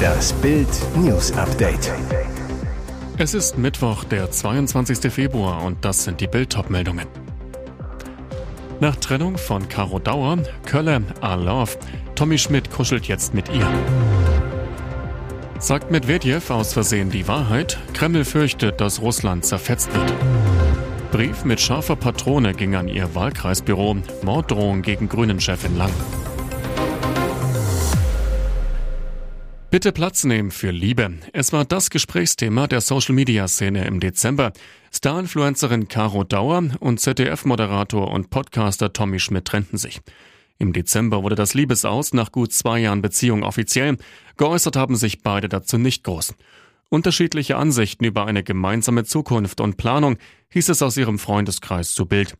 Das Bild News Update. Es ist Mittwoch, der 22. Februar und das sind die Bild meldungen Nach Trennung von Caro Dauer, Kölle, I Love, Tommy Schmidt kuschelt jetzt mit ihr. Sagt Medvedev aus Versehen die Wahrheit? Kreml fürchtet, dass Russland zerfetzt wird. Brief mit scharfer Patrone ging an ihr Wahlkreisbüro. Morddrohung gegen Grünen-Chefin Lang. Bitte Platz nehmen für Liebe. Es war das Gesprächsthema der Social-Media-Szene im Dezember. Star-Influencerin Caro Dauer und ZDF-Moderator und Podcaster Tommy Schmidt trennten sich. Im Dezember wurde das Liebesaus nach gut zwei Jahren Beziehung offiziell. Geäußert haben sich beide dazu nicht groß. Unterschiedliche Ansichten über eine gemeinsame Zukunft und Planung hieß es aus ihrem Freundeskreis zu Bild.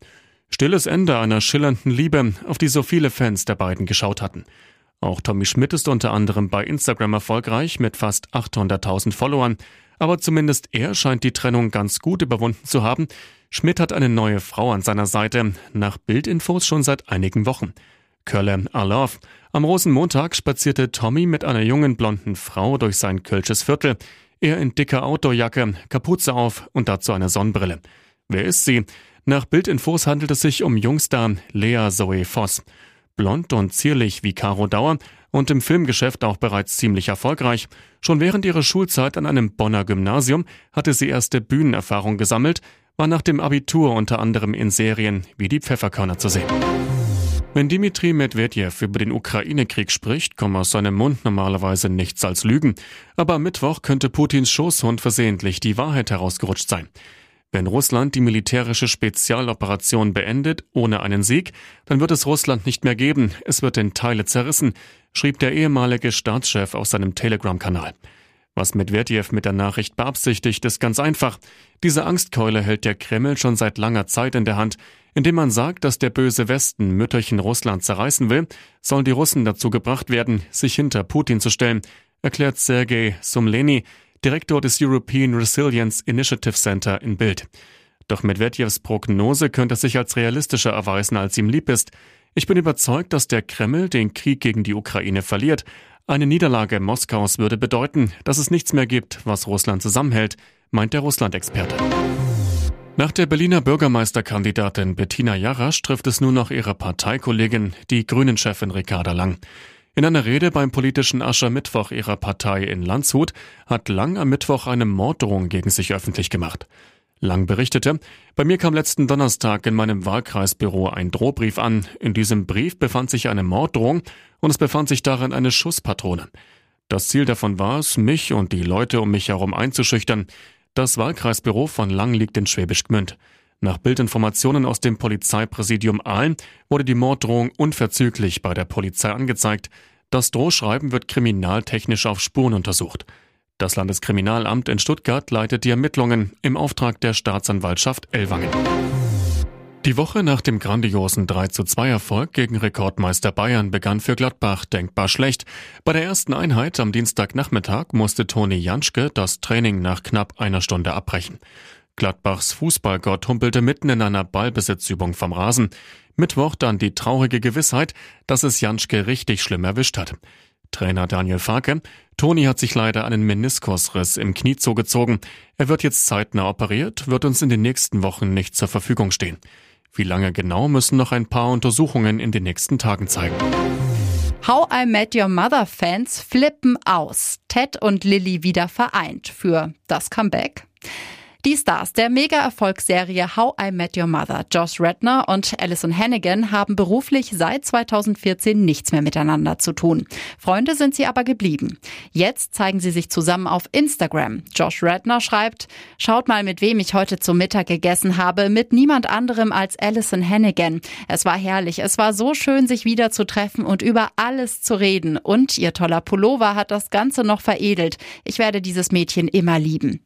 Stilles Ende einer schillernden Liebe, auf die so viele Fans der beiden geschaut hatten. Auch Tommy Schmidt ist unter anderem bei Instagram erfolgreich mit fast 800.000 Followern, aber zumindest er scheint die Trennung ganz gut überwunden zu haben. Schmidt hat eine neue Frau an seiner Seite, nach Bildinfos schon seit einigen Wochen. Kölle Arlov. Am Rosenmontag spazierte Tommy mit einer jungen blonden Frau durch sein Kölsches Viertel. Er in dicker Outdoorjacke, Kapuze auf und dazu eine Sonnenbrille. Wer ist sie? Nach Bildinfos handelt es sich um Jungstar Lea Zoe Voss. Blond und zierlich wie Caro Dauer und im Filmgeschäft auch bereits ziemlich erfolgreich. Schon während ihrer Schulzeit an einem Bonner Gymnasium hatte sie erste Bühnenerfahrung gesammelt, war nach dem Abitur unter anderem in Serien wie die Pfefferkörner zu sehen. Wenn Dimitri Medvedev über den Ukraine-Krieg spricht, kommt aus seinem Mund normalerweise nichts als Lügen. Aber am Mittwoch könnte Putins Schoßhund versehentlich die Wahrheit herausgerutscht sein. Wenn Russland die militärische Spezialoperation beendet, ohne einen Sieg, dann wird es Russland nicht mehr geben. Es wird in Teile zerrissen, schrieb der ehemalige Staatschef auf seinem Telegram-Kanal. Was Medvedev mit der Nachricht beabsichtigt, ist ganz einfach. Diese Angstkeule hält der Kreml schon seit langer Zeit in der Hand. Indem man sagt, dass der böse Westen Mütterchen Russland zerreißen will, sollen die Russen dazu gebracht werden, sich hinter Putin zu stellen, erklärt Sergei Sumleni, Direktor des European Resilience Initiative Center in Bild. Doch Medvedevs Prognose könnte sich als realistischer erweisen, als ihm lieb ist. Ich bin überzeugt, dass der Kreml den Krieg gegen die Ukraine verliert, eine Niederlage Moskaus würde bedeuten, dass es nichts mehr gibt, was Russland zusammenhält, meint der Russland-Experte. Nach der Berliner Bürgermeisterkandidatin Bettina Jarasch trifft es nun noch ihre Parteikollegin, die Grünen-Chefin Ricarda Lang. In einer Rede beim politischen Aschermittwoch ihrer Partei in Landshut hat Lang am Mittwoch eine Morddrohung gegen sich öffentlich gemacht. Lang berichtete, bei mir kam letzten Donnerstag in meinem Wahlkreisbüro ein Drohbrief an. In diesem Brief befand sich eine Morddrohung und es befand sich darin eine Schusspatrone. Das Ziel davon war es, mich und die Leute um mich herum einzuschüchtern. Das Wahlkreisbüro von Lang liegt in Schwäbisch Gmünd. Nach Bildinformationen aus dem Polizeipräsidium Aalen wurde die Morddrohung unverzüglich bei der Polizei angezeigt. Das Drohschreiben wird kriminaltechnisch auf Spuren untersucht. Das Landeskriminalamt in Stuttgart leitet die Ermittlungen im Auftrag der Staatsanwaltschaft Ellwangen. Die Woche nach dem grandiosen 3 zu 2 Erfolg gegen Rekordmeister Bayern begann für Gladbach denkbar schlecht. Bei der ersten Einheit am Dienstagnachmittag musste Toni Janschke das Training nach knapp einer Stunde abbrechen. Gladbachs Fußballgott humpelte mitten in einer Ballbesitzübung vom Rasen. Mittwoch dann die traurige Gewissheit, dass es Janschke richtig schlimm erwischt hat. Trainer Daniel Farke. Toni hat sich leider einen Meniskusriss im Knie zugezogen. Er wird jetzt zeitnah operiert, wird uns in den nächsten Wochen nicht zur Verfügung stehen. Wie lange genau müssen noch ein paar Untersuchungen in den nächsten Tagen zeigen. How I Met Your Mother Fans flippen aus. Ted und Lilly wieder vereint für das Comeback. Die Stars der Mega-Erfolgsserie How I Met Your Mother, Josh Redner und Alison Hannigan, haben beruflich seit 2014 nichts mehr miteinander zu tun. Freunde sind sie aber geblieben. Jetzt zeigen sie sich zusammen auf Instagram. Josh Redner schreibt, schaut mal, mit wem ich heute zum Mittag gegessen habe, mit niemand anderem als Alison Hannigan. Es war herrlich, es war so schön, sich wieder zu treffen und über alles zu reden. Und ihr toller Pullover hat das Ganze noch veredelt. Ich werde dieses Mädchen immer lieben.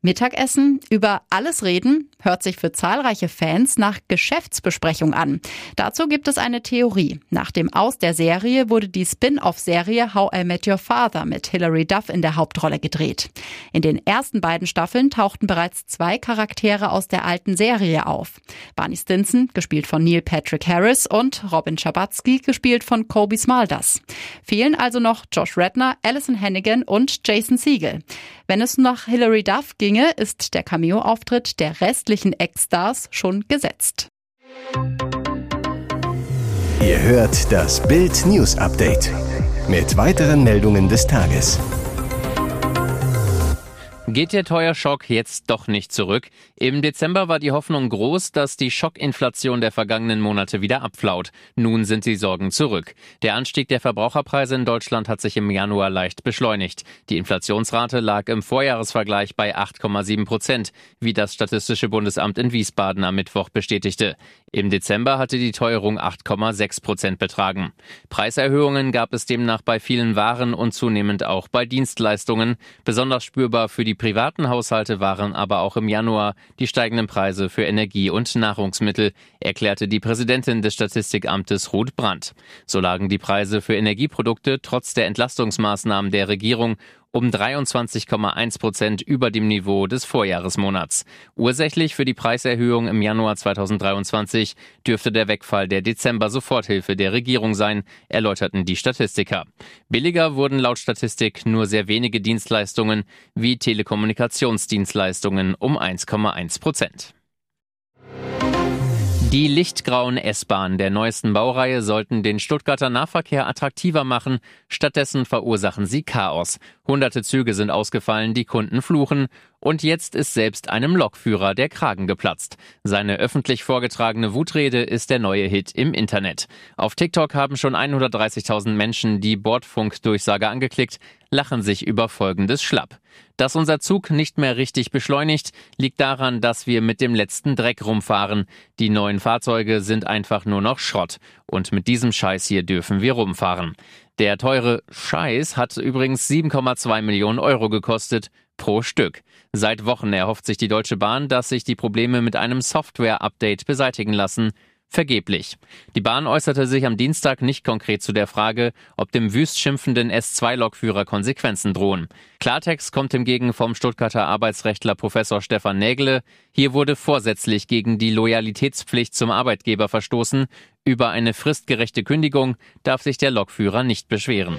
Mittagessen, über alles reden, hört sich für zahlreiche Fans nach Geschäftsbesprechung an. Dazu gibt es eine Theorie. Nach dem Aus der Serie wurde die Spin-off-Serie How I Met Your Father mit Hilary Duff in der Hauptrolle gedreht. In den ersten beiden Staffeln tauchten bereits zwei Charaktere aus der alten Serie auf. Barney Stinson, gespielt von Neil Patrick Harris und Robin Schabatsky, gespielt von Kobe Smulders. Fehlen also noch Josh Redner, Alison Hannigan und Jason Siegel. Wenn es nach Hilary Duff ginge, ist der Cameo-Auftritt der restlichen Ex-Stars schon gesetzt. Ihr hört das Bild News Update mit weiteren Meldungen des Tages. Geht der Teuerschock jetzt doch nicht zurück? Im Dezember war die Hoffnung groß, dass die Schockinflation der vergangenen Monate wieder abflaut. Nun sind die Sorgen zurück. Der Anstieg der Verbraucherpreise in Deutschland hat sich im Januar leicht beschleunigt. Die Inflationsrate lag im Vorjahresvergleich bei 8,7 Prozent, wie das Statistische Bundesamt in Wiesbaden am Mittwoch bestätigte. Im Dezember hatte die Teuerung 8,6 Prozent betragen. Preiserhöhungen gab es demnach bei vielen Waren und zunehmend auch bei Dienstleistungen. Besonders spürbar für die privaten Haushalte waren aber auch im Januar die steigenden Preise für Energie und Nahrungsmittel, erklärte die Präsidentin des Statistikamtes Ruth Brandt. So lagen die Preise für Energieprodukte trotz der Entlastungsmaßnahmen der Regierung um 23,1 Prozent über dem Niveau des Vorjahresmonats. Ursächlich für die Preiserhöhung im Januar 2023 dürfte der Wegfall der Dezember-Soforthilfe der Regierung sein, erläuterten die Statistiker. Billiger wurden laut Statistik nur sehr wenige Dienstleistungen wie Telekommunikationsdienstleistungen um 1,1 Prozent. Die lichtgrauen S-Bahnen der neuesten Baureihe sollten den Stuttgarter Nahverkehr attraktiver machen, stattdessen verursachen sie Chaos. Hunderte Züge sind ausgefallen, die Kunden fluchen und jetzt ist selbst einem Lokführer der Kragen geplatzt. Seine öffentlich vorgetragene Wutrede ist der neue Hit im Internet. Auf TikTok haben schon 130.000 Menschen die Bordfunkdurchsage angeklickt, lachen sich über folgendes Schlapp. Dass unser Zug nicht mehr richtig beschleunigt, liegt daran, dass wir mit dem letzten Dreck rumfahren. Die neuen Fahrzeuge sind einfach nur noch Schrott. Und mit diesem Scheiß hier dürfen wir rumfahren. Der teure Scheiß hat übrigens 7,2 Millionen Euro gekostet pro Stück. Seit Wochen erhofft sich die Deutsche Bahn, dass sich die Probleme mit einem Software-Update beseitigen lassen. Vergeblich. Die Bahn äußerte sich am Dienstag nicht konkret zu der Frage, ob dem wüst schimpfenden S2-Lokführer Konsequenzen drohen. Klartext kommt hingegen vom Stuttgarter Arbeitsrechtler Professor Stefan Nägele. Hier wurde vorsätzlich gegen die Loyalitätspflicht zum Arbeitgeber verstoßen. Über eine fristgerechte Kündigung darf sich der Lokführer nicht beschweren.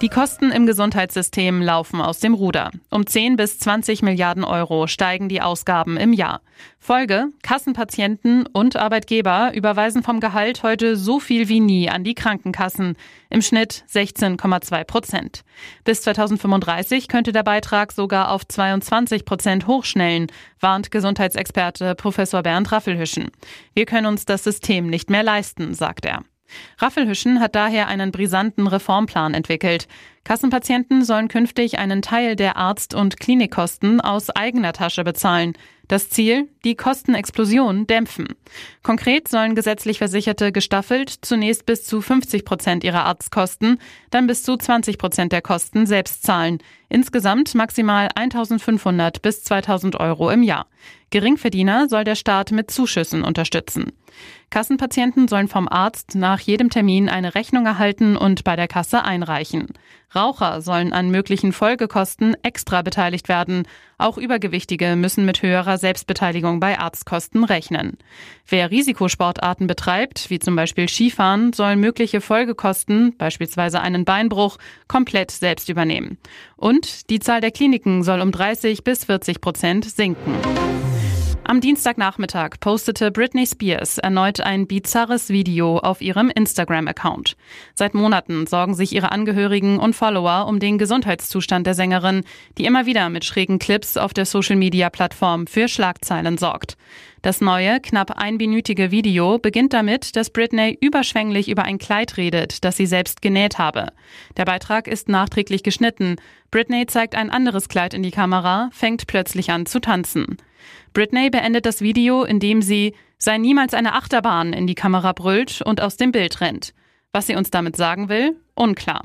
Die Kosten im Gesundheitssystem laufen aus dem Ruder. Um 10 bis 20 Milliarden Euro steigen die Ausgaben im Jahr. Folge, Kassenpatienten und Arbeitgeber überweisen vom Gehalt heute so viel wie nie an die Krankenkassen. Im Schnitt 16,2 Prozent. Bis 2035 könnte der Beitrag sogar auf 22 Prozent hochschnellen, warnt Gesundheitsexperte Professor Bernd Raffelhüschen. Wir können uns das System nicht mehr leisten, sagt er. Raffelhüschen hat daher einen brisanten Reformplan entwickelt. Kassenpatienten sollen künftig einen Teil der Arzt- und Klinikkosten aus eigener Tasche bezahlen. Das Ziel? Die Kostenexplosion dämpfen. Konkret sollen gesetzlich Versicherte gestaffelt zunächst bis zu 50 Prozent ihrer Arztkosten, dann bis zu 20 Prozent der Kosten selbst zahlen. Insgesamt maximal 1500 bis 2000 Euro im Jahr. Geringverdiener soll der Staat mit Zuschüssen unterstützen. Kassenpatienten sollen vom Arzt nach jedem Termin eine Rechnung erhalten und bei der Kasse einreichen. Raucher sollen an möglichen Folgekosten extra beteiligt werden. Auch Übergewichtige müssen mit höherer Selbstbeteiligung bei Arztkosten rechnen. Wer Risikosportarten betreibt, wie zum Beispiel Skifahren, soll mögliche Folgekosten, beispielsweise einen Beinbruch, komplett selbst übernehmen. Und die Zahl der Kliniken soll um 30 bis 40 Prozent sinken. Am Dienstagnachmittag postete Britney Spears erneut ein bizarres Video auf ihrem Instagram-Account. Seit Monaten sorgen sich ihre Angehörigen und Follower um den Gesundheitszustand der Sängerin, die immer wieder mit schrägen Clips auf der Social-Media-Plattform für Schlagzeilen sorgt. Das neue, knapp einminütige Video beginnt damit, dass Britney überschwänglich über ein Kleid redet, das sie selbst genäht habe. Der Beitrag ist nachträglich geschnitten. Britney zeigt ein anderes Kleid in die Kamera, fängt plötzlich an zu tanzen. Britney beendet das Video, indem sie sei niemals eine Achterbahn in die Kamera brüllt und aus dem Bild rennt. Was sie uns damit sagen will, unklar.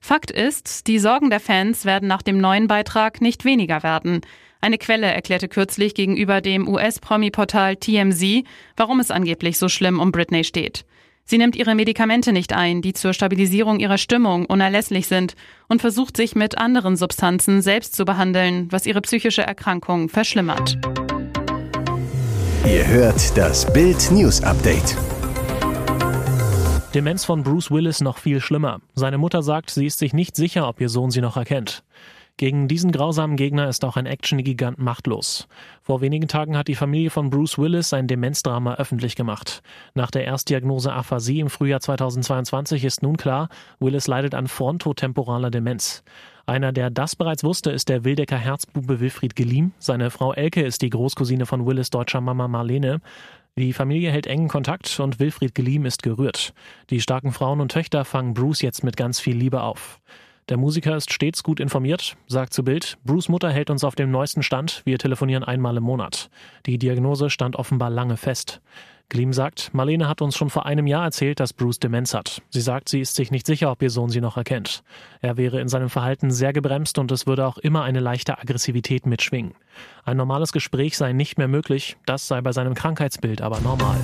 Fakt ist, die Sorgen der Fans werden nach dem neuen Beitrag nicht weniger werden. Eine Quelle erklärte kürzlich gegenüber dem US-Promi-Portal TMZ, warum es angeblich so schlimm um Britney steht. Sie nimmt ihre Medikamente nicht ein, die zur Stabilisierung ihrer Stimmung unerlässlich sind, und versucht sich mit anderen Substanzen selbst zu behandeln, was ihre psychische Erkrankung verschlimmert. Ihr hört das Bild News Update. Demenz von Bruce Willis noch viel schlimmer. Seine Mutter sagt, sie ist sich nicht sicher, ob ihr Sohn sie noch erkennt. Gegen diesen grausamen Gegner ist auch ein Action-Gigant machtlos. Vor wenigen Tagen hat die Familie von Bruce Willis sein Demenzdrama öffentlich gemacht. Nach der Erstdiagnose Aphasie im Frühjahr 2022 ist nun klar, Willis leidet an frontotemporaler Demenz. Einer, der das bereits wusste, ist der Wildecker Herzbube Wilfried Geliem. Seine Frau Elke ist die Großcousine von Willis deutscher Mama Marlene. Die Familie hält engen Kontakt und Wilfried Geliem ist gerührt. Die starken Frauen und Töchter fangen Bruce jetzt mit ganz viel Liebe auf. Der Musiker ist stets gut informiert, sagt zu Bild, Bruce Mutter hält uns auf dem neuesten Stand, wir telefonieren einmal im Monat. Die Diagnose stand offenbar lange fest. Gleam sagt, Marlene hat uns schon vor einem Jahr erzählt, dass Bruce Demenz hat. Sie sagt, sie ist sich nicht sicher, ob ihr Sohn sie noch erkennt. Er wäre in seinem Verhalten sehr gebremst und es würde auch immer eine leichte Aggressivität mitschwingen. Ein normales Gespräch sei nicht mehr möglich, das sei bei seinem Krankheitsbild aber normal.